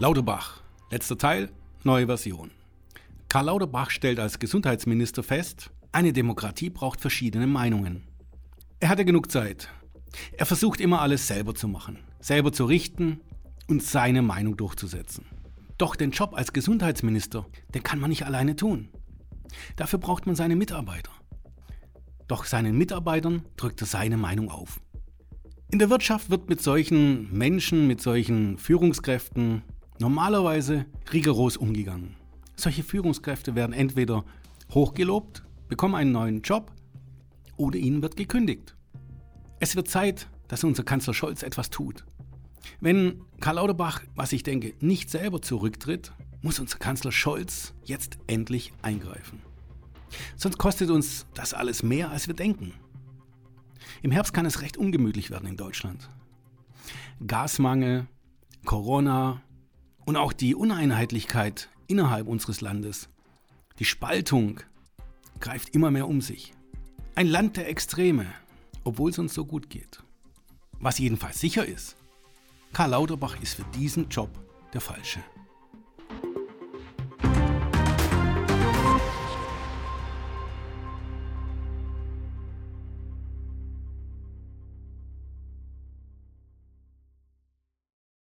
Lauterbach, letzter Teil, neue Version. Karl Lauterbach stellt als Gesundheitsminister fest, eine Demokratie braucht verschiedene Meinungen. Er hatte genug Zeit. Er versucht immer alles selber zu machen, selber zu richten und seine Meinung durchzusetzen. Doch den Job als Gesundheitsminister, den kann man nicht alleine tun. Dafür braucht man seine Mitarbeiter. Doch seinen Mitarbeitern drückt er seine Meinung auf. In der Wirtschaft wird mit solchen Menschen, mit solchen Führungskräften normalerweise rigoros umgegangen. Solche Führungskräfte werden entweder hochgelobt, bekommen einen neuen Job oder ihnen wird gekündigt. Es wird Zeit, dass unser Kanzler Scholz etwas tut. Wenn Karl Lauterbach, was ich denke, nicht selber zurücktritt, muss unser Kanzler Scholz jetzt endlich eingreifen. Sonst kostet uns das alles mehr, als wir denken. Im Herbst kann es recht ungemütlich werden in Deutschland. Gasmangel, Corona, und auch die Uneinheitlichkeit innerhalb unseres Landes, die Spaltung greift immer mehr um sich. Ein Land der Extreme, obwohl es uns so gut geht. Was jedenfalls sicher ist, Karl Lauterbach ist für diesen Job der Falsche.